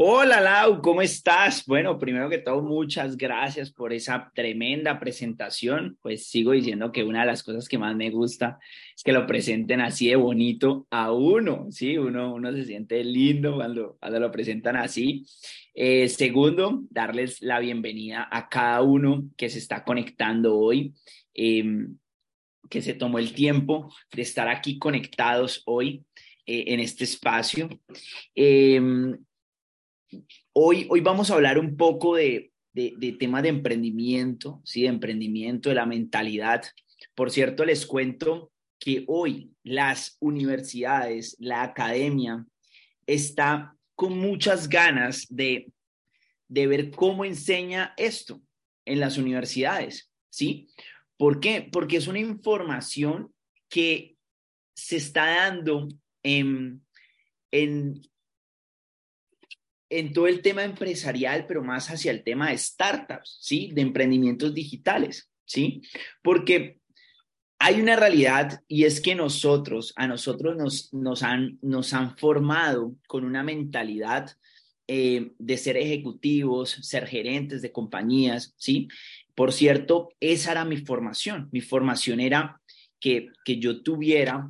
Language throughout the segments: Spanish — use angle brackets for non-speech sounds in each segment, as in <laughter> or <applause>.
Hola Lau, ¿cómo estás? Bueno, primero que todo, muchas gracias por esa tremenda presentación. Pues sigo diciendo que una de las cosas que más me gusta es que lo presenten así de bonito a uno, ¿sí? Uno, uno se siente lindo cuando, cuando lo presentan así. Eh, segundo, darles la bienvenida a cada uno que se está conectando hoy, em, que se tomó el tiempo de estar aquí conectados hoy eh, en este espacio. Em, Hoy, hoy vamos a hablar un poco de, de, temas de emprendimiento, ¿sí? de emprendimiento, de la mentalidad. Por cierto, les cuento que hoy las universidades, la academia, está con muchas ganas de, de ver cómo enseña esto en las universidades, ¿sí? ¿Por qué? Porque es una información que se está dando en, en, en todo el tema empresarial, pero más hacia el tema de startups, ¿sí? De emprendimientos digitales, ¿sí? Porque hay una realidad y es que nosotros, a nosotros nos, nos, han, nos han formado con una mentalidad eh, de ser ejecutivos, ser gerentes de compañías, ¿sí? Por cierto, esa era mi formación. Mi formación era que, que yo tuviera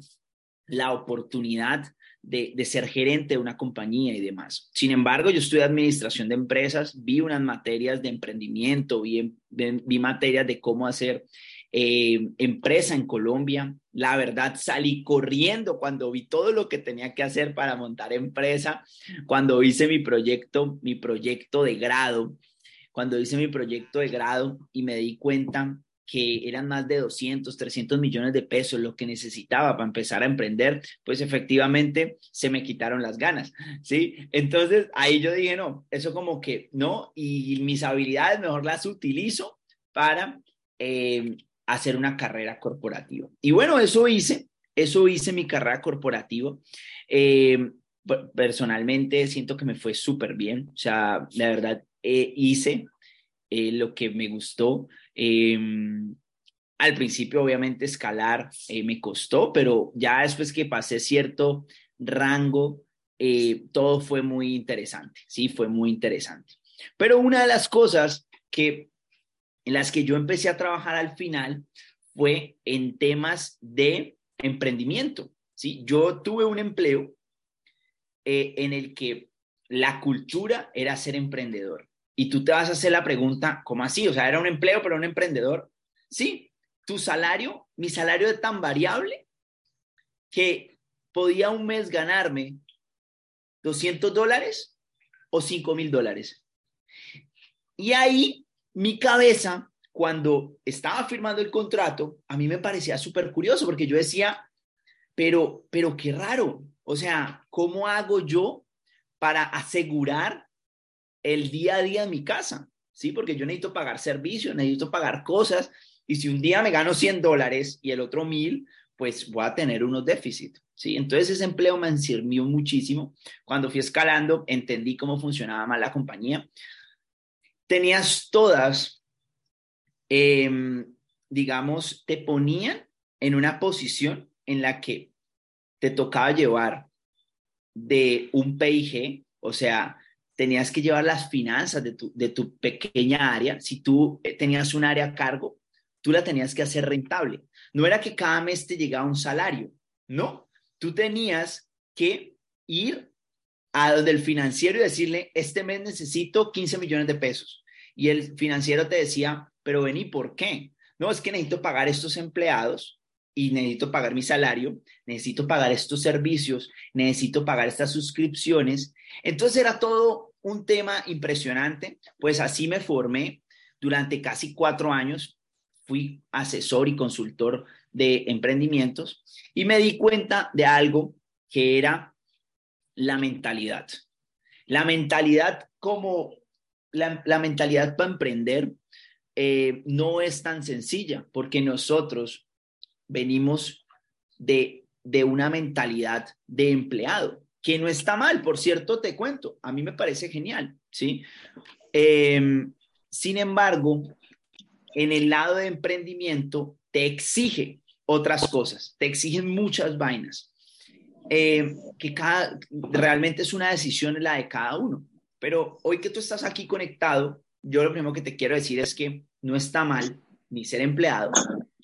la oportunidad de, ser gerente de una compañía y demás. Sin embargo, yo estudié administración de empresas, vi unas materias de emprendimiento, vi, vi materias de cómo hacer eh, empresa en Colombia. La verdad, salí corriendo cuando vi todo lo que tenía que hacer para montar empresa, cuando hice mi proyecto, mi proyecto de grado, cuando hice mi proyecto de grado y me di cuenta que eran más de 200, 300 millones de pesos lo que necesitaba para empezar a emprender, pues efectivamente se me quitaron las ganas, ¿sí? Entonces ahí yo dije, no, eso como que no, y mis habilidades mejor las utilizo para eh, hacer una carrera corporativa. Y bueno, eso hice, eso hice mi carrera corporativa. Eh, personalmente siento que me fue súper bien, o sea, la verdad eh, hice lo que me gustó. Em, al principio, obviamente, escalar eh, me costó, pero ya después que pasé cierto rango, eh, todo fue muy interesante, sí, fue muy interesante. Pero una de las cosas que en las que yo empecé a trabajar al final fue en temas de emprendimiento, sí. Yo tuve un empleo eh, en el que la cultura era ser emprendedor. Y tú te vas a hacer la pregunta, ¿cómo así? O sea, era un empleo, pero un emprendedor. Sí, tu salario, mi salario es tan variable que podía un mes ganarme 200 dólares o 5 mil dólares. Y ahí mi cabeza, cuando estaba firmando el contrato, a mí me parecía súper curioso porque yo decía, pero, pero qué raro. O sea, ¿cómo hago yo para asegurar el día a día en mi casa, ¿sí? Porque yo necesito pagar servicios, necesito pagar cosas, y si un día me gano 100 dólares y el otro 1000, pues voy a tener unos déficits, ¿sí? Entonces ese empleo me sirvió muchísimo. Cuando fui escalando, entendí cómo funcionaba más la compañía. Tenías todas, em, digamos, te ponían en una posición en la que te tocaba llevar de un PIG, o sea, tenías que llevar las finanzas de tu, de tu pequeña área. Si tú eh, tenías un área a cargo, tú la tenías que hacer rentable. No era que cada mes te llegaba un salario, no. Tú tenías que ir a donde el financiero y decirle, este mes necesito 15 millones de pesos. Y el financiero te decía, pero vení, ¿por qué? No, es que necesito pagar estos empleados y necesito pagar mi salario, necesito pagar estos servicios, necesito pagar estas suscripciones. Entonces era todo un tema impresionante, pues así me formé durante casi cuatro años, fui asesor y consultor de emprendimientos y me di cuenta de algo que era la mentalidad. La mentalidad como la, mentalidad para emprender eh, no es tan sencilla porque nosotros venimos de, de una mentalidad de empleado que no está mal, por cierto, te cuento, a mí me parece genial, ¿sí? Em, sin embargo, en el lado de emprendimiento te exige otras cosas, te exigen muchas vainas, em, que cada, realmente es una decisión la de cada uno. Pero hoy que tú estás aquí conectado, yo lo primero que te quiero decir es que no está mal ni ser empleado.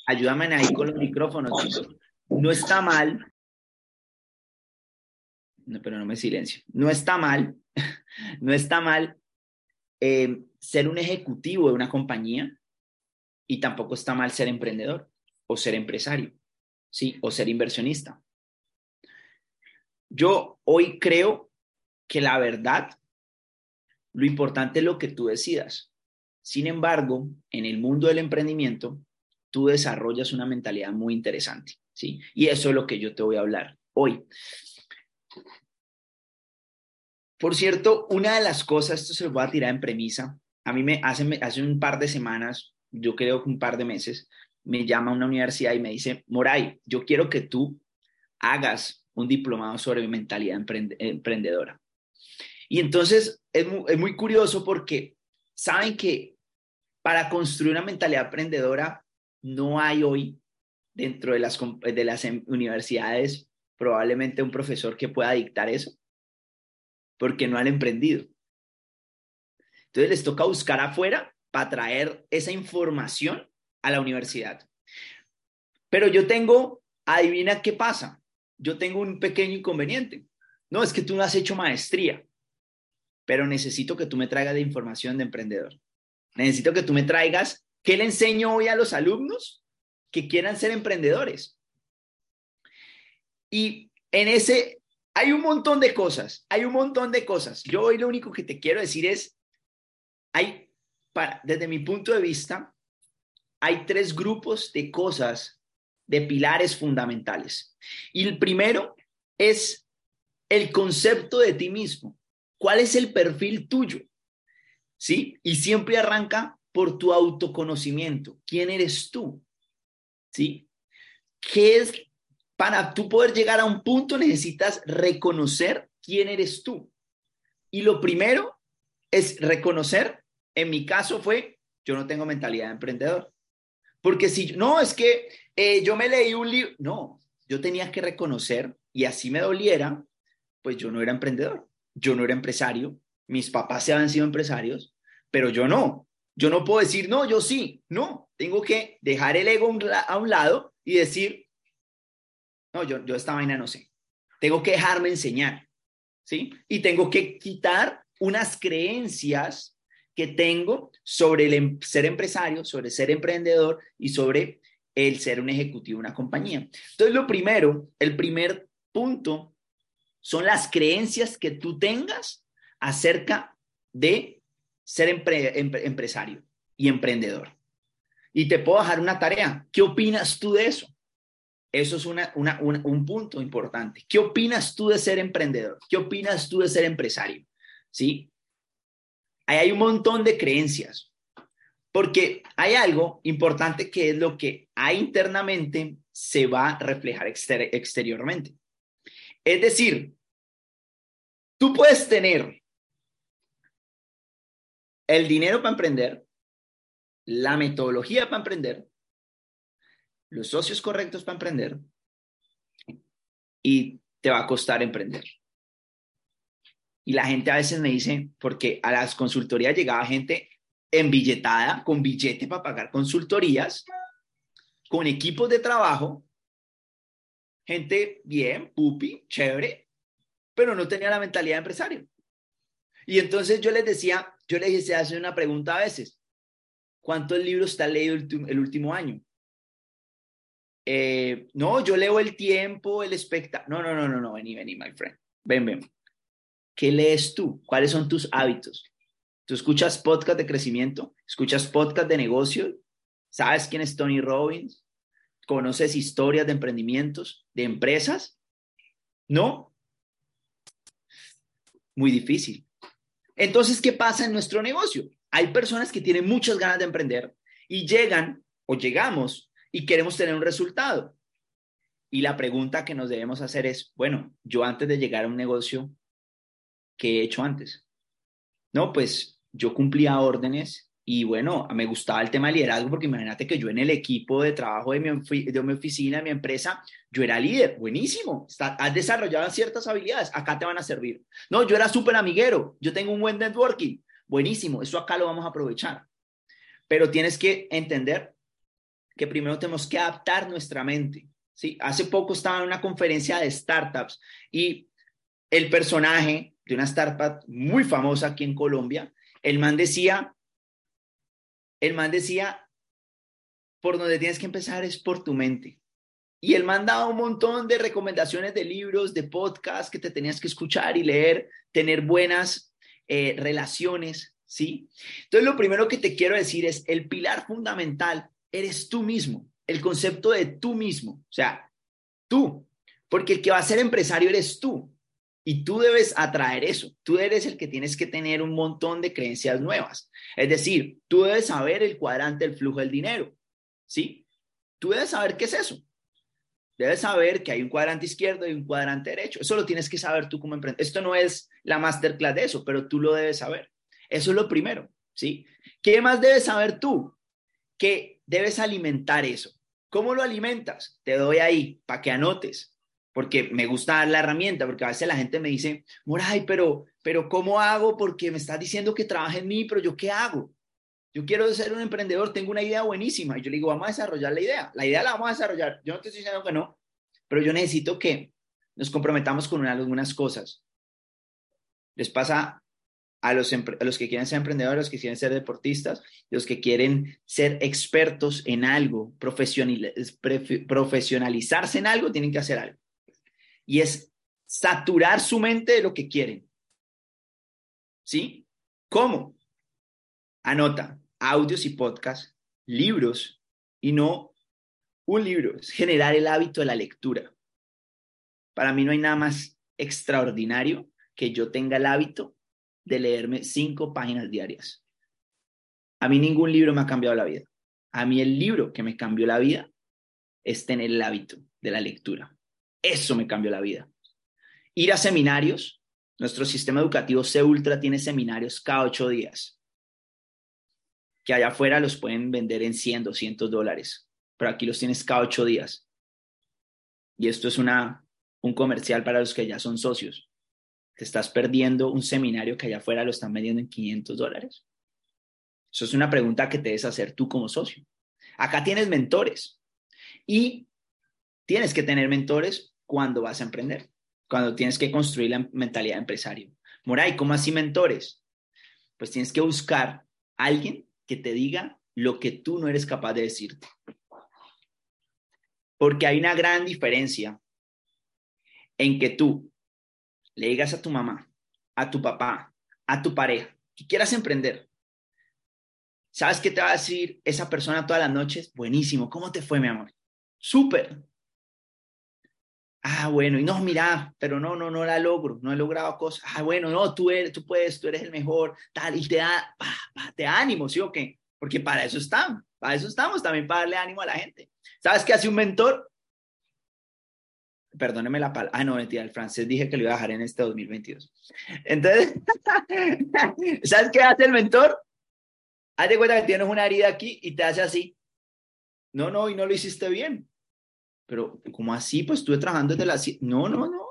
Ayúdame ahí con los micrófonos. No está mal. No, pero no me silencio. No está mal. <laughs> no está mal eh, ser un ejecutivo de una compañía y tampoco está mal ser emprendedor o ser empresario, ¿sí? O ser inversionista. Yo hoy creo que la verdad, lo importante es lo que tú decidas. Sin embargo, en el mundo del emprendimiento, tú desarrollas una mentalidad muy interesante, ¿sí? Y eso es lo que yo te voy a hablar hoy. Por cierto, una de las cosas, esto se lo voy a tirar en premisa, a mí me hace, hace un par de semanas, yo creo que un par de meses, me llama una universidad y me dice, Moray, yo quiero que tú hagas un diplomado sobre mentalidad emprendedora. Y entonces es muy, curioso porque saben que para construir una mentalidad emprendedora no hay hoy dentro de las, em, universidades probablemente un profesor que pueda dictar eso, porque no han emprendido. Entonces les toca buscar afuera para traer esa información a la universidad. Pero yo tengo, adivina qué pasa, yo tengo un pequeño inconveniente. No, es que tú no has hecho maestría, pero necesito que tú me traigas de información de emprendedor. Necesito que tú me traigas qué le enseño hoy a los alumnos que quieran ser emprendedores. Y en ese hay un montón de cosas, hay un montón de cosas. Yo hoy lo único que te quiero decir es, hay, para, desde mi punto de vista, hay tres grupos de cosas, de pilares fundamentales. Y el primero es el concepto de ti mismo. ¿Cuál es el perfil tuyo? ¿Sí? Y siempre arranca por tu autoconocimiento. ¿Quién eres tú? ¿Sí? ¿Qué es? Para tú poder llegar a un punto necesitas reconocer quién eres tú. Y lo primero es reconocer, en mi caso fue, yo no tengo mentalidad de emprendedor. Porque si, no, es que eh, yo me leí un libro, no, yo tenía que reconocer y así me doliera, pues yo no era emprendedor, yo no era empresario, mis papás se habían sido empresarios, pero yo no. Yo no puedo decir, no, yo sí, no, tengo que dejar el ego a un lado y decir, no, yo, yo esta vaina no sé. Tengo que dejarme enseñar, ¿sí? Y tengo que quitar unas creencias que tengo sobre el em, ser empresario, sobre ser emprendedor y sobre el ser un ejecutivo de una compañía. Entonces, lo primero, el primer punto son las creencias que tú tengas acerca de ser empresario y emprendedor. Y te puedo dejar una tarea. ¿Qué opinas tú de eso? Eso es un punto importante. ¿Qué opinas tú de ser emprendedor? ¿Qué opinas tú de ser empresario? ¿Sí? Ahí hay un montón de creencias, porque hay algo importante que es lo que hay internamente se va a reflejar exteriormente. Es decir, tú puedes tener el dinero para emprender, la metodología para emprender, los socios correctos para emprender y te va a costar emprender. Y la gente a veces me dice, porque a las consultorías llegaba gente billetada, con billete para pagar consultorías, con equipos de trabajo, gente bien, pupi, chévere, pero no tenía la mentalidad de empresario. Y entonces yo les decía, yo les hice hacer una pregunta a veces, ¿cuántos libros te has leído el, último año? Eh, no, yo leo el tiempo, el espectáculo. No, no, no, no, no, vení, vení, my friend. Ven, ven. ¿Qué lees tú? ¿Cuáles son tus hábitos? ¿Tú escuchas podcast de crecimiento? ¿Escuchas podcast de negocio? ¿Sabes quién es Tony Robbins? ¿Conoces historias de emprendimientos, de empresas? ¿No? Muy difícil. Entonces, ¿qué pasa en nuestro negocio? Hay personas que tienen muchas ganas de emprender y llegan o llegamos y queremos tener un resultado. Y la pregunta que nos debemos hacer es, bueno, yo antes de llegar a un negocio, que he hecho antes. No, pues yo cumplía órdenes Y bueno, me gustaba el tema de liderazgo porque imagínate que yo en el equipo de trabajo de mi, de mi oficina, de mi empresa, yo era líder, buenísimo, has desarrollado ciertas habilidades, acá te van a servir. No, yo era súper amiguero, yo tengo un buen networking, buenísimo, eso acá lo vamos a aprovechar. Pero tienes que entender que primero tenemos que adaptar nuestra mente. ¿sí? Hace poco estaba en una conferencia de startups y el personaje de una startup muy famosa aquí en Colombia, el man decía, el man decía, por donde tienes que empezar es por tu mente. Y el man daba un montón de recomendaciones de libros, de podcasts que te tenías que escuchar y leer, tener buenas eh, relaciones, ¿sí? Entonces, lo primero que te quiero decir es, el pilar fundamental eres tú mismo, el concepto de tú mismo, o sea, tú, porque el que va a ser empresario eres tú. Y tú debes atraer eso. Tú eres el que tienes que tener un montón de creencias nuevas. Es decir, tú debes saber el cuadrante del flujo del dinero. ¿Sí? Tú debes saber qué es eso. Debes saber que hay un cuadrante izquierdo y un cuadrante derecho. Eso lo tienes que saber tú como emprendedor. Esto no es la masterclass de eso, pero tú lo debes saber. Eso es lo primero. ¿Sí? ¿Qué más debes saber tú? Que debes alimentar eso. ¿Cómo lo alimentas? Te doy ahí para que anotes porque me gusta la herramienta, porque a veces la gente me dice, Moray, pero, pero ¿cómo hago? Porque me estás diciendo que trabaje en mí, pero yo qué hago? Yo quiero ser un emprendedor, tengo una idea buenísima. Y yo le digo, vamos a desarrollar la idea. La idea la vamos a desarrollar. Yo no te estoy diciendo que no, pero yo necesito que nos comprometamos con algunas cosas. Les pasa a los, a los que quieren ser emprendedores, a los que quieren ser deportistas, los que quieren ser expertos en algo, profesionalizarse en algo, tienen que hacer algo y es saturar su mente de lo que quieren. ¿Sí? ¿Cómo? Anota audios y podcasts, libros y no un libro, es generar el hábito de la lectura. Para mí no hay nada más extraordinario que yo tenga el hábito de leerme cinco páginas diarias. A mí ningún libro me ha cambiado la vida. A mí el libro que me cambió la vida es tener el hábito de la lectura. Eso me cambió la vida. Ir a seminarios. Nuestro sistema educativo C Ultra tiene seminarios cada ocho días. Que allá afuera los pueden vender en 100, 200 dólares. Pero aquí los tienes cada ocho días. Y esto es una, un comercial para los que ya son socios. Te estás perdiendo un seminario que allá afuera lo están vendiendo en 500 dólares. Eso es una pregunta que te debes hacer tú como socio. Acá tienes mentores y tienes que tener mentores cuando vas a emprender, cuando tienes que construir la mentalidad de empresario. Moray, ¿cómo así mentores? Pues tienes que buscar a alguien que te diga lo que tú no eres capaz de decirte. Porque hay una gran diferencia en que tú le digas a tu mamá, a tu papá, a tu pareja, que quieras emprender. ¿Sabes qué te va a decir esa persona todas las noches? Buenísimo, ¿cómo te fue, mi amor? Súper. Ah, bueno, y no, mira, pero no, no, no la logro, no he logrado cosas. Ah, bueno, no, tú eres, tú puedes, tú eres el mejor, tal, y te da, te ánimo, ¿sí o qué? Porque para eso estamos, para eso estamos también, para darle ánimo a la gente. ¿Sabes qué hace un mentor? Perdóneme la palabra. Ah, no, mentira, el francés dije que lo iba a dejar en este 2022. Entonces, <laughs> ¿sabes qué hace el mentor? Haz de cuenta que tienes una herida aquí y te hace así. No, no, y no lo hiciste bien pero como así? Pues estuve trabajando desde las... No, no, no.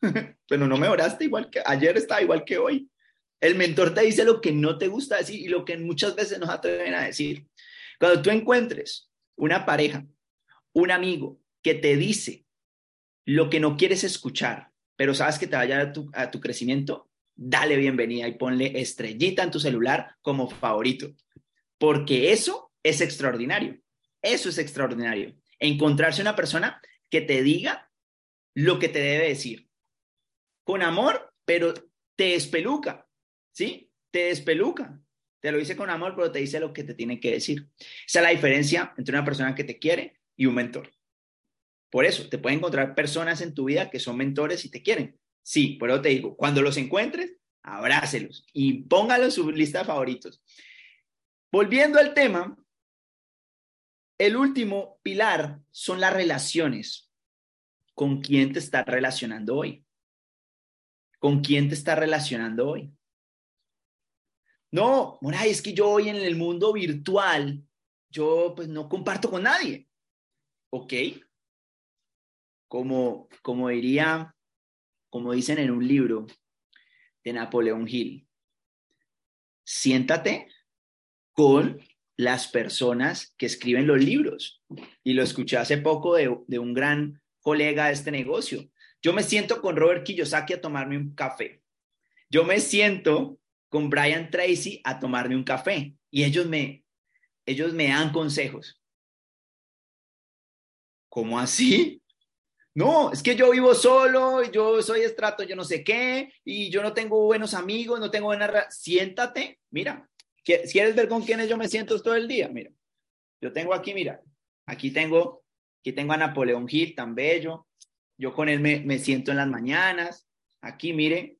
<laughs> pero no mejoraste igual que ayer, estaba igual que hoy. El mentor te dice lo que no te gusta decir y lo que muchas veces nos atreven a decir. Cuando tú encuentres una pareja, un amigo que te dice lo que no quieres escuchar, pero sabes que te vaya a tu, a tu crecimiento, dale bienvenida y ponle estrellita en tu celular como favorito, porque eso es extraordinario. Eso es extraordinario encontrarse una persona que te diga lo que te debe decir. Con amor, pero te espeluca, ¿sí? Te despeluca. Te lo dice con amor, pero te dice lo que te tiene que decir. Esa es la diferencia entre una persona que te quiere y un mentor. Por eso, te pueden encontrar personas en tu vida que son mentores y te quieren. Sí, pero te digo, cuando los encuentres, abrácelos y póngalos en su lista de favoritos. Volviendo al tema, el último pilar son las relaciones. ¿Con quién te estás relacionando hoy? ¿Con quién te estás relacionando hoy? No, Moray, es que yo hoy en el mundo virtual, yo pues no comparto con nadie. ¿Ok? Como, como diría, como dicen en un libro de Napoleón Hill, siéntate con las personas que escriben los libros. Y lo escuché hace poco de, de un gran colega de este negocio. Yo me siento con Robert Kiyosaki a tomarme un café. Yo me siento con Brian Tracy a tomarme un café y ellos me, ellos me dan consejos. ¿Cómo así? No, es que yo vivo solo, yo soy estrato, yo no sé qué, y yo no tengo buenos amigos, no tengo buena... Siéntate, mira, ¿quieres ver con quiénes yo me siento todo el día? Mira, yo tengo aquí, mira, aquí tengo, aquí tengo a Napoleón Hill, tan bello, yo con él me, me siento en las mañanas, aquí, mire,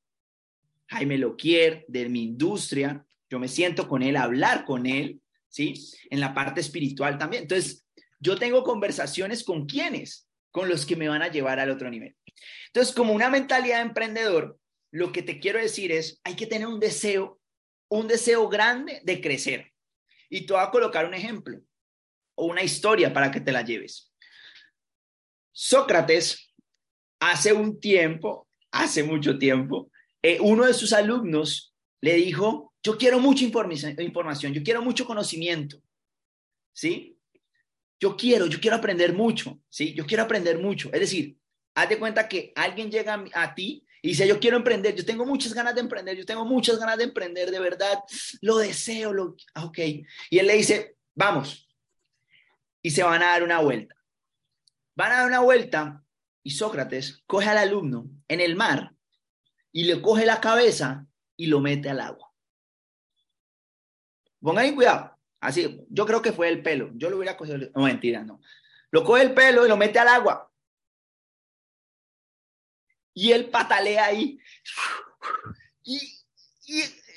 Jaime Loquier, de mi industria, yo me siento con él, hablar con él, ¿sí? En la parte espiritual también. Entonces, yo tengo conversaciones con quienes, con los que me van a llevar al otro nivel. Entonces, como una mentalidad de emprendedor, lo que te quiero decir es, hay que tener un deseo, un deseo grande de crecer. Y te voy a colocar un ejemplo o una historia para que te la lleves. Sócrates, hace un tiempo, hace mucho tiempo, eh, uno de sus alumnos le dijo, yo quiero mucha información, yo quiero mucho conocimiento, ¿sí? Yo quiero, yo quiero aprender mucho, ¿sí? Yo quiero aprender mucho. Es decir, haz de cuenta que alguien llega a, ti y dice, yo quiero emprender, yo tengo muchas ganas de emprender, yo tengo muchas ganas de emprender, de verdad, lo deseo, lo, ah, ok. Y él le dice, vamos, y se van a dar una vuelta. Van a dar una vuelta y Sócrates coge al alumno en el mar y le coge la cabeza y lo mete al agua. Pongan cuidado. Así, yo creo que fue el pelo. Yo lo hubiera cogido. No, mentira, no. Lo coge el pelo y lo mete al agua. Y él patalea ahí. Y,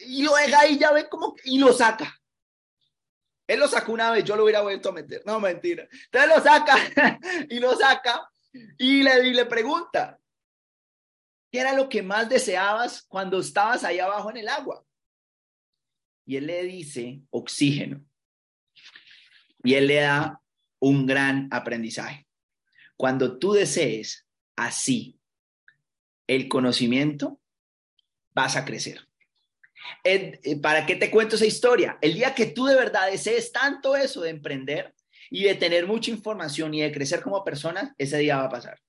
y, lo deja ahí, ya ve cómo. Y lo saca. Él lo sacó una vez, yo lo hubiera vuelto a meter. No, mentira. Entonces lo saca <laughs> y lo saca y le, y le pregunta, ¿Qué era lo que más deseabas cuando estabas ahí abajo en el agua? Y él le dice oxígeno. Y él le da un gran aprendizaje. Cuando tú desees así el conocimiento, vas a crecer. Eh, ¿Para qué te cuento esa historia? El día que tú de verdad desees tanto eso de emprender y de tener mucha información y de crecer como persona, ese día va a pasar.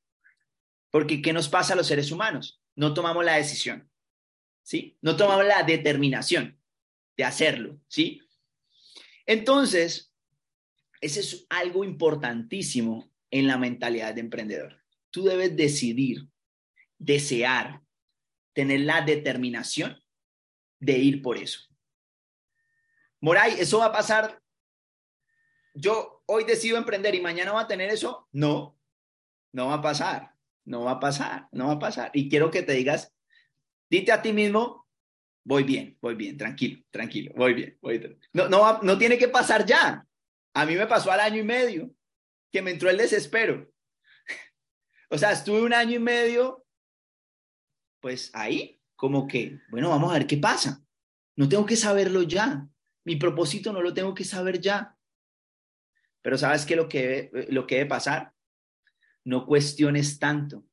Porque ¿qué nos pasa a los seres humanos? No tomamos la decisión, ¿sí? No tomamos la determinación de hacerlo, ¿sí? Entonces, ese es algo importantísimo en la mentalidad de emprendedor. Tú debes decidir, desear, tener la determinación de ir por eso. Moray, ¿eso va a pasar? Yo hoy decido emprender y mañana va a tener eso. No, no va a pasar. No va a pasar, no va a pasar. Y quiero que te digas, dite a ti mismo, voy bien, voy bien, tranquilo, tranquilo, voy bien, voy bien. No, no, no tiene que pasar ya. A mí me pasó al año y medio que me entró el desespero. <laughs> o sea, estuve un año y medio, pues ahí, como que, bueno, vamos a ver qué pasa. No tengo que saberlo ya. Mi propósito no lo tengo que saber ya. Pero ¿sabes qué lo que, lo que debe pasar? no cuestiones tanto.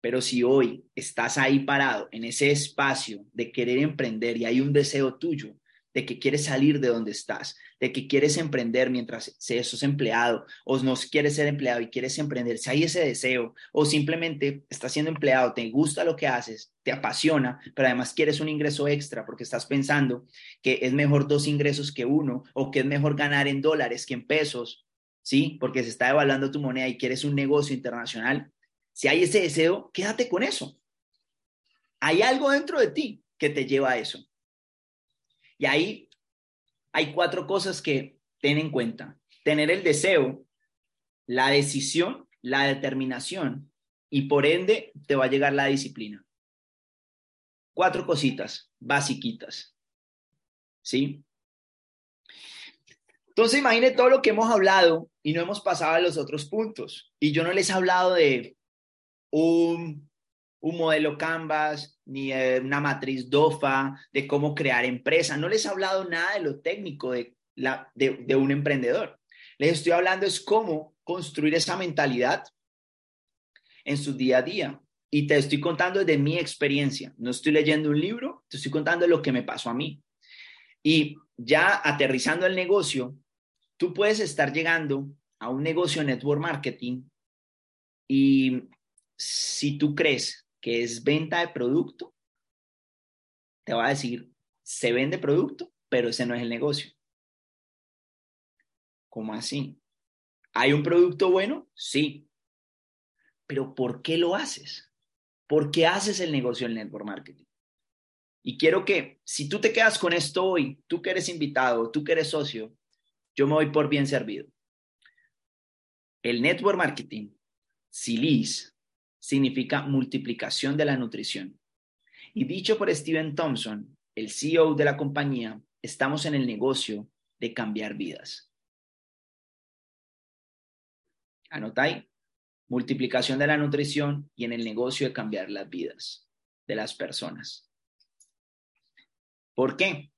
Pero si hoy estás ahí parado en ese espacio de querer emprender y hay un deseo tuyo de que quieres salir de donde estás, de que quieres emprender mientras sos empleado o no quieres ser empleado y quieres emprender, si hay ese deseo o simplemente estás siendo empleado, te gusta lo que haces, te apasiona, pero además quieres un ingreso extra porque estás pensando que es mejor dos ingresos que uno o que es mejor ganar en dólares que en pesos ¿sí? Porque se está evaluando tu moneda y quieres un negocio internacional, si hay ese deseo, quédate con eso. Hay algo dentro de ti que te lleva a eso. Y ahí hay cuatro cosas que ten en cuenta. Tener el deseo, la decisión, la determinación y por ende te va a llegar la disciplina. Cuatro cositas basiquitas. ¿Sí? Entonces, imagine todo lo que hemos hablado y no hemos pasado a los otros puntos. Y yo no les he hablado de un, un modelo Canvas, ni una matriz DOFA, de cómo crear empresa. No les he hablado nada de lo técnico de, la, de, un emprendedor. Les estoy hablando es cómo construir esa mentalidad en su día a día. Y te estoy contando de mi experiencia. No estoy leyendo un libro, te estoy contando lo que me pasó a mí. Y ya aterrizando el negocio, tú puedes estar llegando a un negocio network marketing y si tú crees que es venta de producto, te va a decir, se vende producto, pero ese no es el negocio. ¿Cómo así? ¿Hay un producto bueno? Sí. Pero ¿por qué lo haces? ¿Por qué haces el negocio del network marketing? Y quiero que, si tú te quedas con esto hoy, tú que eres invitado, tú que eres socio, yo me voy por bien servido. El network marketing, SILIS, significa multiplicación de la nutrición. Y dicho por Steven Thompson, el CEO de la compañía, estamos en el negocio de cambiar vidas. Anota ahí, multiplicación de la nutrición y en el negocio de cambiar las vidas de las personas. ¿Por qué?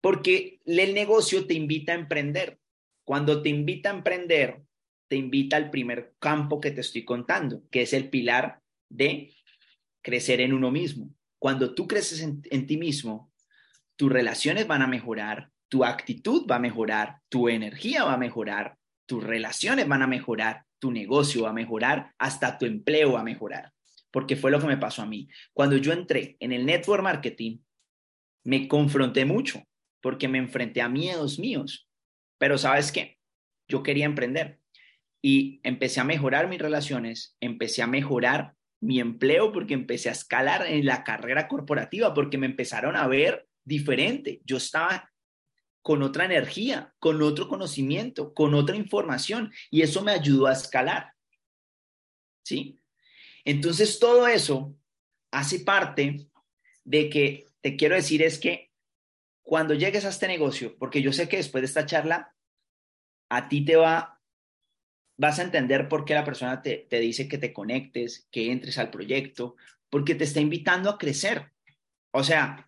Porque el negocio te invita a emprender. Cuando te invita a emprender, te invita al primer campo que te estoy contando, que es el pilar de crecer en uno mismo. Cuando tú creces en, ti mismo, tus relaciones van a mejorar, tu actitud va a mejorar, tu energía va a mejorar, tus relaciones van a mejorar, tu negocio va a mejorar, hasta tu empleo va a mejorar. Porque fue lo que me pasó a mí. Cuando yo entré en el network marketing, me confronté mucho porque me enfrenté a miedos míos. Pero sabes qué? Yo quería emprender y empecé a mejorar mis relaciones, empecé a mejorar mi empleo porque empecé a escalar en la carrera corporativa porque me empezaron a ver diferente. Yo estaba con otra energía, con otro conocimiento, con otra información y eso me ayudó a escalar. ¿Sí? Entonces todo eso hace parte de que te quiero decir es que cuando llegues a este negocio, porque yo sé que después de esta charla a ti te va vas a entender por qué la persona te, dice que te conectes, que entres al proyecto, porque te está invitando a crecer. O sea,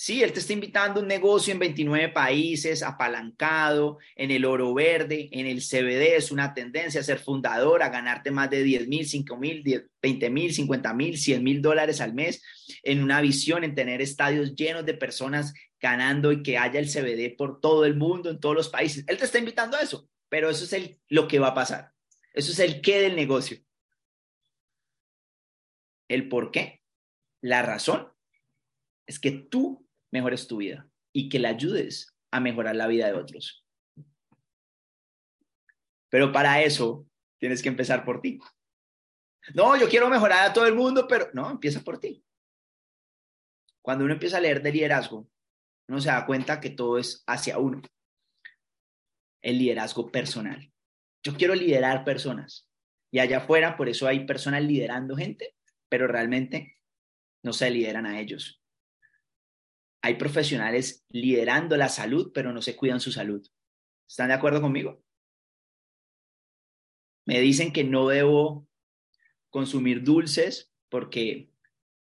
Sí, él te está invitando a un negocio en 29 países, apalancado, en el oro verde, en el CBD, es una tendencia a ser fundador, a ganarte más de 10 mil, 5 mil, 20 mil, 50 mil, 100 mil dólares al mes, en una visión, en tener estadios llenos de personas ganando y que haya el CBD por todo el mundo, en todos los países. Él te está invitando a eso pero eso es el, lo que va a pasar. Eso es el qué del negocio. El por qué. La razón es que tú mejores tu vida y que le ayudes a mejorar la vida de otros. Pero para eso tienes que empezar por ti. No, yo quiero mejorar a todo el mundo, pero no, empieza por ti. Cuando uno empieza a leer de liderazgo, uno se da cuenta que todo es hacia uno el liderazgo personal. Yo quiero liderar personas y allá afuera, por eso hay personas liderando gente, pero realmente no se lideran a ellos. Hay profesionales liderando la salud, pero no se cuidan su salud. ¿Están de acuerdo conmigo? Me dicen que no debo consumir dulces porque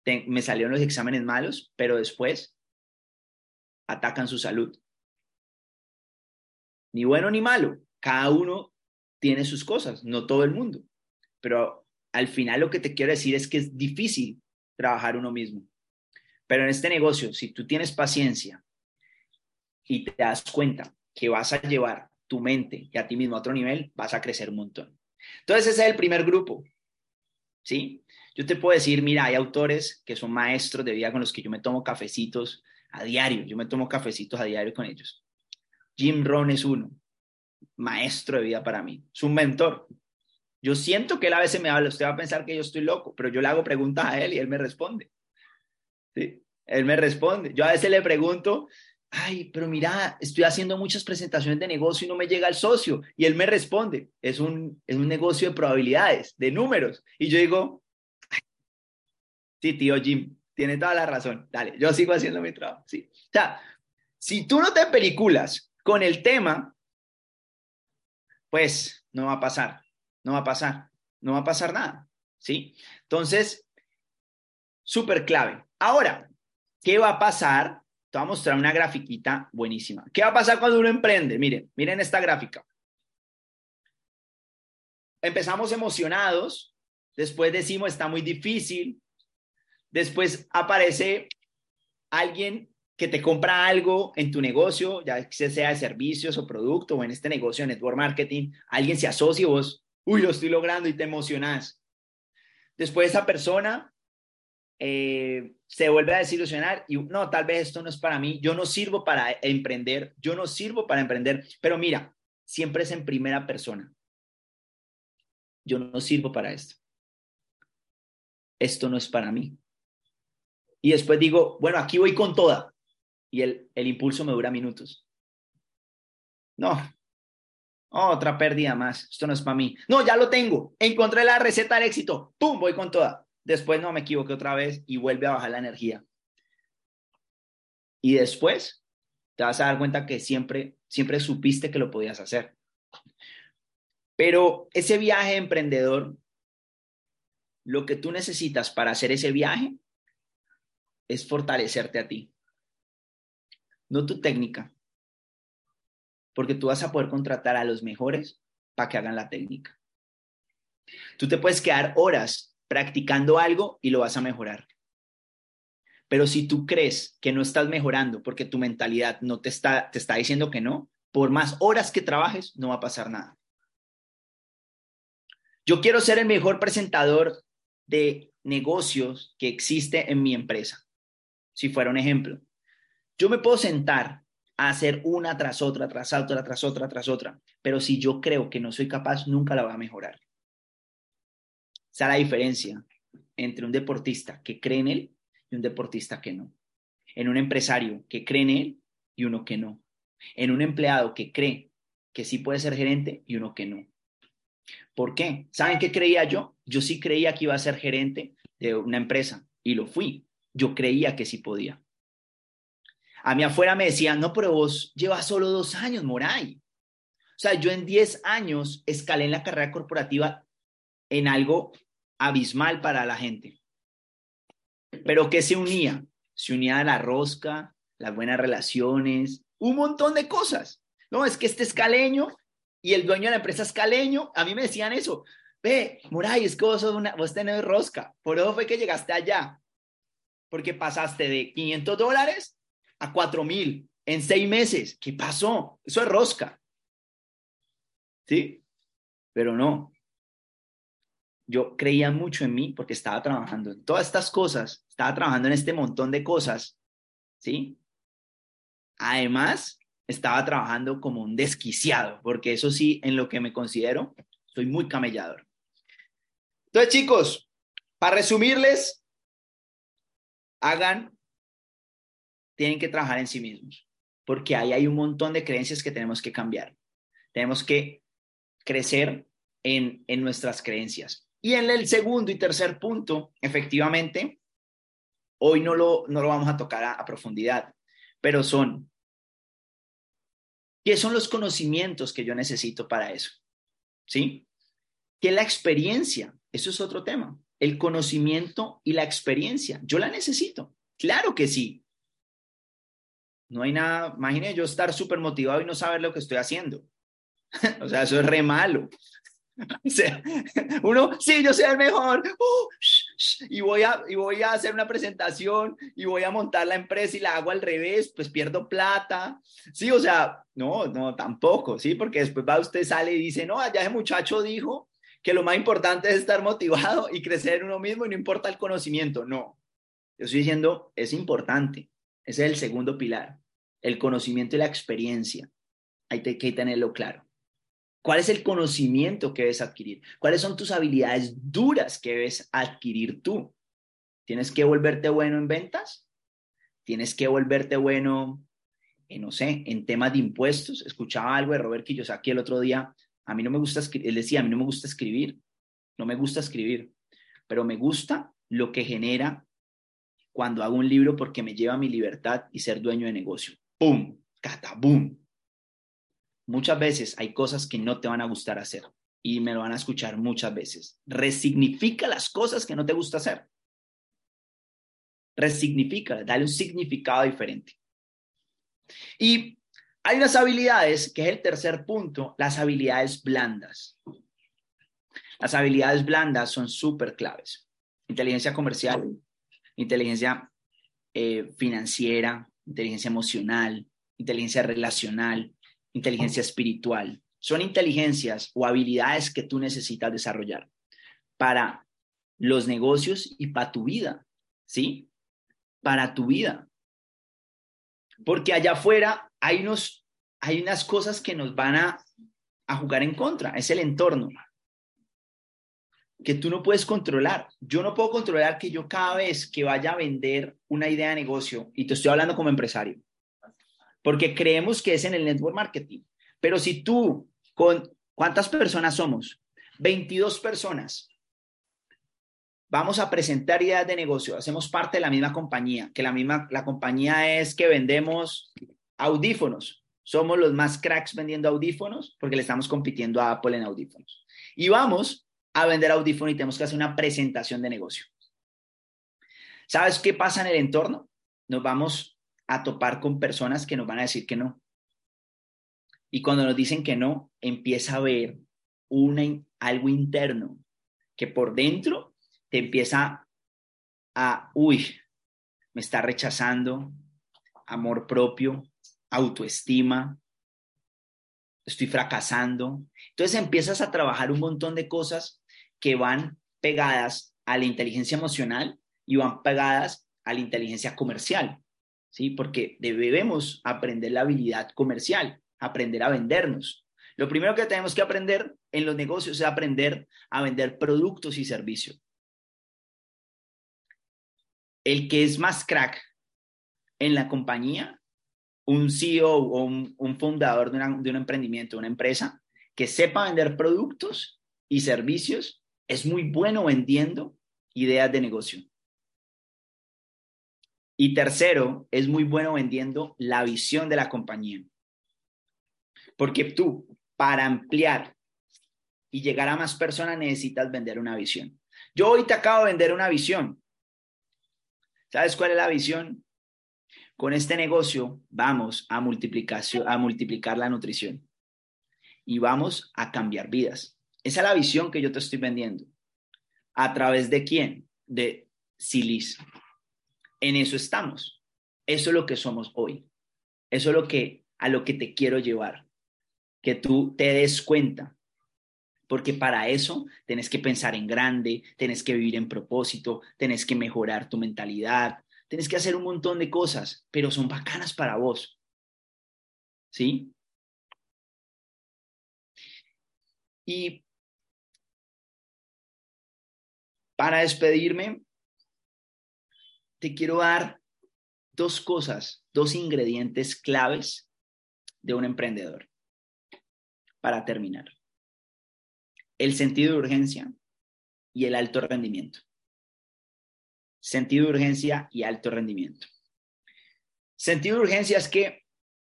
me salieron los exámenes malos, pero después atacan su salud ni bueno ni malo. Cada uno tiene sus cosas, no todo el mundo. Pero al final lo que te quiero decir es que es difícil trabajar uno mismo. Pero en este negocio, si tú tienes paciencia y te das cuenta que vas a llevar tu mente y a ti mismo a otro nivel, vas a crecer un montón. Entonces ese es el primer grupo. ¿Sí? Yo te puedo decir, mira, hay autores que son maestros de vida con los que yo me tomo cafecitos a diario. Yo me tomo cafecitos a diario con ellos. Jim Rohn es uno, maestro de vida para mí, es un mentor. Yo siento que él a veces me habla, usted va a pensar que yo estoy loco, pero yo le hago preguntas a él y él me responde. ¿Sí? Él me responde. Yo a veces le pregunto, ay, pero mira, estoy haciendo muchas presentaciones de negocio y no me llega el socio. Y él me responde, es un, es un negocio de probabilidades, de números. Y yo digo, sí, tío Jim, tiene toda la razón. Dale, yo sigo haciendo mi trabajo. Sí. O sea, si tú no te peliculas con el tema, pues no va a pasar, no va a pasar, no va a pasar nada. ¿sí? Entonces, súper clave. Ahora, ¿qué va a pasar? Te voy a mostrar una grafiquita buenísima. ¿Qué va a pasar cuando uno emprende? Miren, miren esta gráfica. Empezamos emocionados, después decimos está muy difícil, después aparece alguien que te compra algo en tu negocio, ya sea de servicios o producto o en este negocio de network marketing, alguien se asocia y vos, uy, lo estoy logrando y te emocionás. Después esa persona eh, se vuelve a desilusionar y no, tal vez esto no es para mí, yo no sirvo para emprender, yo no sirvo para emprender, pero mira, siempre es en primera persona. Yo no sirvo para esto. Esto no es para mí. Y después digo, bueno, aquí voy con toda. Y el, el impulso me dura minutos. No, otra pérdida más. Esto no es para mí. No, ya lo tengo. Encontré la receta del éxito. ¡Pum! Voy con toda. Después no me equivoqué otra vez y vuelve a bajar la energía. Y después te vas a dar cuenta que siempre, siempre supiste que lo podías hacer. Pero ese viaje emprendedor, lo que tú necesitas para hacer ese viaje es fortalecerte a ti. No tu técnica, porque tú vas a poder contratar a los mejores para que hagan la técnica. Tú te puedes quedar horas practicando algo y lo vas a mejorar. Pero si tú crees que no estás mejorando porque tu mentalidad no te está, te está diciendo que no, por más horas que trabajes, no va a pasar nada. Yo quiero ser el mejor presentador de negocios que existe en mi empresa. Si fuera un ejemplo, yo me puedo sentar hacer una tras otra, tras otra, tras otra, tras otra. Pero si yo creo que no soy capaz, nunca la voy a mejorar. Esa es la diferencia entre un deportista que cree en él y un deportista que no. En un empresario que cree en él y uno que no. En un empleado que cree que sí puede ser gerente y uno que no. ¿Por qué? ¿Saben qué creía yo? Yo sí creía que iba a ser gerente de una empresa y lo fui. Yo creía que sí podía. A mí afuera me decían, no, pero vos llevas solo dos años, Moray. O sea, yo en 10 años escalé en la carrera corporativa en algo abismal para la gente. Pero ¿qué se unía? Se unía la rosca, las buenas relaciones, un montón de cosas. No, es que este escaleño y el dueño de la empresa escaleño, a mí me decían eso. Ve, Moray, es que vos, una, vos tenés rosca. Por eso fue que llegaste allá. Porque pasaste de 500 dólares a cuatro mil en seis meses. ¿Qué pasó? Eso es rosca. ¿Sí? Pero no. Yo creía mucho en mí porque estaba trabajando en todas estas cosas, estaba trabajando en este montón de cosas. ¿Sí? Además, estaba trabajando como un desquiciado, porque eso sí, en lo que me considero, soy muy camellador. Entonces, chicos, para resumirles, hagan tienen que trabajar en sí mismos, porque ahí hay un montón de creencias que tenemos que cambiar. Tenemos que crecer en, en nuestras creencias. Y en el segundo y tercer punto, efectivamente, hoy no lo, no lo vamos a tocar a, a profundidad, pero son, ¿qué son los conocimientos que yo necesito para eso? ¿Sí? ¿Qué es la experiencia? Eso es otro tema. El conocimiento y la experiencia. Yo la necesito. Claro que sí. No hay nada, imagínate yo estar súper motivado y no saber lo que estoy haciendo. <laughs> o sea, eso es re malo. <laughs> o sea, uno, sí, yo soy el mejor, uh, y, voy a, y voy a hacer una presentación y voy a montar la empresa y la hago al revés, pues pierdo plata. Sí, o sea, no, no, tampoco, sí, porque después va usted sale y dice, no, allá ese muchacho dijo que lo más importante es estar motivado y crecer en uno mismo y no importa el conocimiento. No, yo estoy diciendo, es importante, ese es el segundo pilar, el conocimiento y la experiencia. Hay que tenerlo claro. ¿Cuál es el conocimiento que debes adquirir? ¿Cuáles son tus habilidades duras que debes adquirir tú? ¿Tienes que volverte bueno en ventas? ¿Tienes que volverte bueno, en, no sé, en temas de impuestos? Escuchaba algo de Robert Kiyosaki el otro día. A mí no me gusta él decía, a mí no me gusta escribir, no me gusta escribir, pero me gusta lo que genera cuando hago un libro porque me lleva mi libertad y ser dueño de negocio. ¡Pum! ¡Cata! ¡Bum! Muchas veces hay cosas que no te van a gustar hacer y me lo van a escuchar muchas veces. Resignifica las cosas que no te gusta hacer. Resignifica, dale un significado diferente. Y hay unas habilidades, que es el tercer punto, las habilidades blandas. Las habilidades blandas son súper claves. Inteligencia comercial, inteligencia eh, financiera, inteligencia emocional, inteligencia relacional, inteligencia espiritual. Son inteligencias o habilidades que tú necesitas desarrollar para los negocios y para tu vida, ¿sí? Para tu vida. Porque allá afuera hay, unos, hay unas cosas que nos van a, a jugar en contra, es el entorno que tú no puedes controlar. Yo no puedo controlar que yo cada vez que vaya a vender una idea de negocio, y te estoy hablando como empresario, porque creemos que es en el network marketing, pero si tú con cuántas personas somos? 22 personas. Vamos a presentar ideas de negocio, hacemos parte de la misma compañía, que la misma la compañía es que vendemos audífonos. Somos los más cracks vendiendo audífonos porque le estamos compitiendo a Apple en audífonos. Y vamos a vender audífonos y tenemos que hacer una presentación de negocio. ¿Sabes qué pasa en el entorno? Nos vamos a topar con personas que nos van a decir que no. Y cuando nos dicen que no, empieza a haber una, algo interno que por dentro te empieza a, uy, me está rechazando, amor propio, autoestima, estoy fracasando. Entonces empiezas a trabajar un montón de cosas que van pegadas a la inteligencia emocional y van pegadas a la inteligencia comercial, ¿sí? Porque debemos aprender la habilidad comercial, aprender a vendernos. Lo primero que tenemos que aprender en los negocios es aprender a vender productos y servicios. El que es más crack en la compañía, un CEO o un, fundador de, de un emprendimiento, una empresa, que sepa vender productos y servicios, es muy bueno vendiendo ideas de negocio. Y tercero, es muy bueno vendiendo la visión de la compañía. Porque tú, para ampliar y llegar a más personas, necesitas vender una visión. Yo hoy te acabo de vender una visión. ¿Sabes cuál es la visión? Con este negocio vamos a, a multiplicar la nutrición y vamos a cambiar vidas. Esa es la visión que yo te estoy vendiendo. ¿A través de quién? De Silis. En eso estamos. Eso es lo que somos hoy. Eso es lo que a lo que te quiero llevar que tú te des cuenta. Porque para eso tienes que pensar en grande, tienes que vivir en propósito, tienes que mejorar tu mentalidad, tienes que hacer un montón de cosas, pero son bacanas para vos. ¿Sí? Y para despedirme, te quiero dar dos cosas, dos ingredientes claves de un emprendedor para terminar. El sentido de urgencia y el alto rendimiento. Sentido de urgencia y alto rendimiento. Sentido de urgencia es que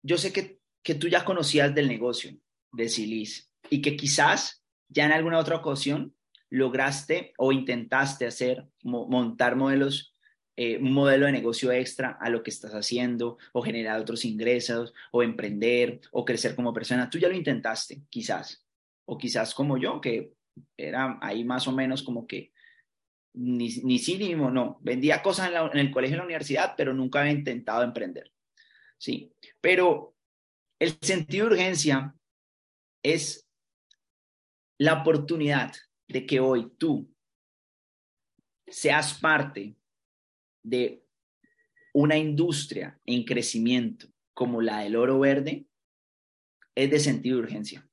yo sé que, que tú ya conocías del negocio de Silis y que quizás ya en alguna otra ocasión lograste o intentaste hacer, montar modelos eh, un modelo de negocio extra a lo que estás haciendo o generar otros ingresos o emprender o crecer como persona. Tú ya lo intentaste, quizás, o quizás como yo, que era ahí más o menos como que ni, ni sí ni no. Vendía cosas en, el colegio en la universidad, pero nunca había intentado emprender. Sí, pero el sentido de urgencia es la oportunidad de que hoy tú seas parte de una industria en crecimiento como la del oro verde es de sentido de urgencia.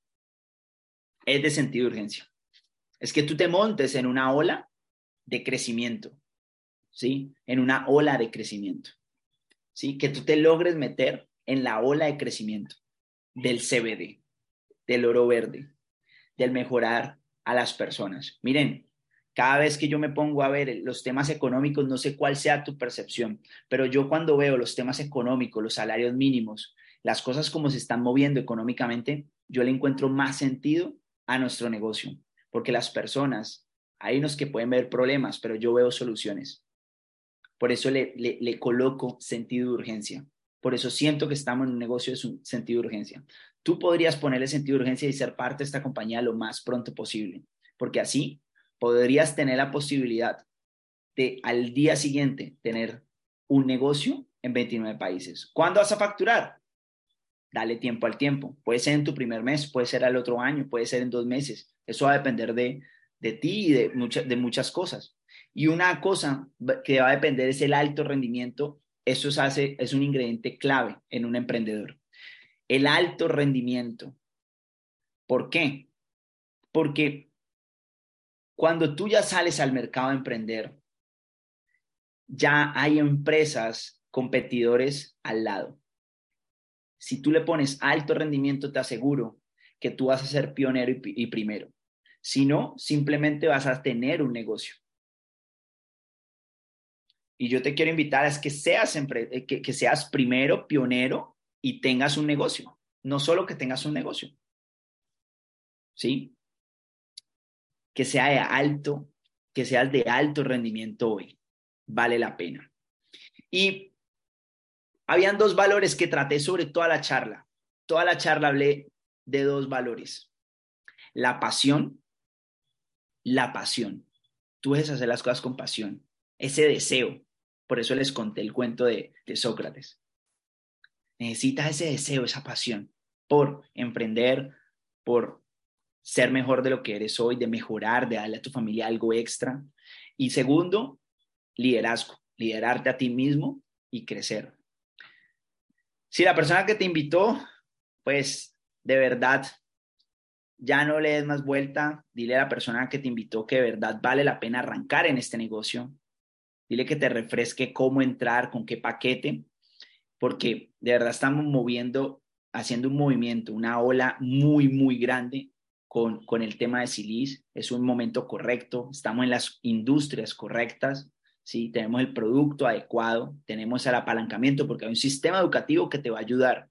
Es de sentido de urgencia. Es que tú te montes en una ola de crecimiento, ¿sí? En una ola de crecimiento, ¿sí? Que tú te logres meter en la ola de crecimiento del CBD, del oro verde, del mejorar a las personas. Miren, cada vez que yo me pongo a ver los temas económicos, no sé cuál sea tu percepción, pero yo cuando veo los temas económicos, los salarios mínimos, las cosas como se están moviendo económicamente, yo le encuentro más sentido a nuestro negocio, porque las personas, hay unos que pueden ver problemas, pero yo veo soluciones. Por eso le, le, coloco sentido de urgencia. Por eso siento que estamos en un negocio de sentido de urgencia. Tú podrías ponerle sentido de urgencia y ser parte de esta compañía lo más pronto posible, porque así podrías tener la posibilidad de al día siguiente tener un negocio en 29 países. ¿Cuándo vas a facturar? Dale tiempo al tiempo. Puede ser en tu primer mes, puede ser al otro año, puede ser en dos meses. Eso va a depender de, de ti y de, de muchas cosas. Y una cosa que va a depender es el alto rendimiento. Eso es, un ingrediente clave en un emprendedor. El alto rendimiento. ¿Por qué? Porque cuando tú ya sales al mercado a emprender, ya hay empresas, competidores al lado. Si tú le pones alto rendimiento, te aseguro que tú vas a ser pionero y, primero. Si no, simplemente vas a tener un negocio. Y yo te quiero invitar a que seas, eh, que, que seas primero, pionero y tengas un negocio. No solo que tengas un negocio. ¿Sí? Que sea de alto, que seas de alto rendimiento hoy vale la pena. Y habían dos valores que traté sobre toda la charla. Toda la charla hablé de dos valores. La pasión, la pasión. Tú debes hacer las cosas con pasión, ese deseo. Por eso les conté el cuento de, Sócrates. Necesitas ese deseo, esa pasión por emprender, por ser mejor de lo que eres hoy, de mejorar, de darle a tu familia algo extra. Y segundo, liderazgo, liderarte a ti mismo y crecer. Si la persona que te invitó, pues de verdad, ya no le des más vuelta, dile a la persona que te invitó que de verdad vale la pena arrancar en este negocio. Dile que te refresque cómo entrar, con qué paquete, porque de verdad estamos moviendo, haciendo un movimiento, una ola muy, muy grande con, con el tema de Silis. Es un momento correcto, estamos en las industrias correctas ¿sí? Tenemos el producto adecuado, tenemos el apalancamiento, porque hay un sistema educativo que te va a ayudar,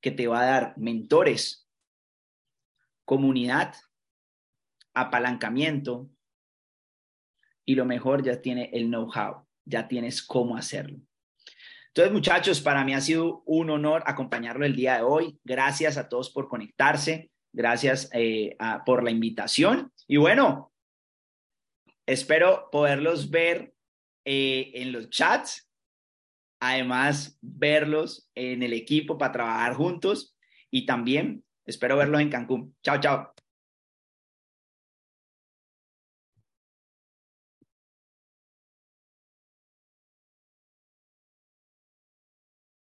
que te va a dar mentores, comunidad, apalancamiento, y lo mejor ya tiene el know-how, ya tienes cómo hacerlo. Entonces, muchachos, para mí ha sido un honor acompañarlo el día de hoy. Gracias a todos por conectarse. Gracias eh, por la invitación. Y bueno, espero poderlos ver eh, en los chats, además verlos en el equipo para trabajar juntos y también espero verlos en Cancún. Chao, chao.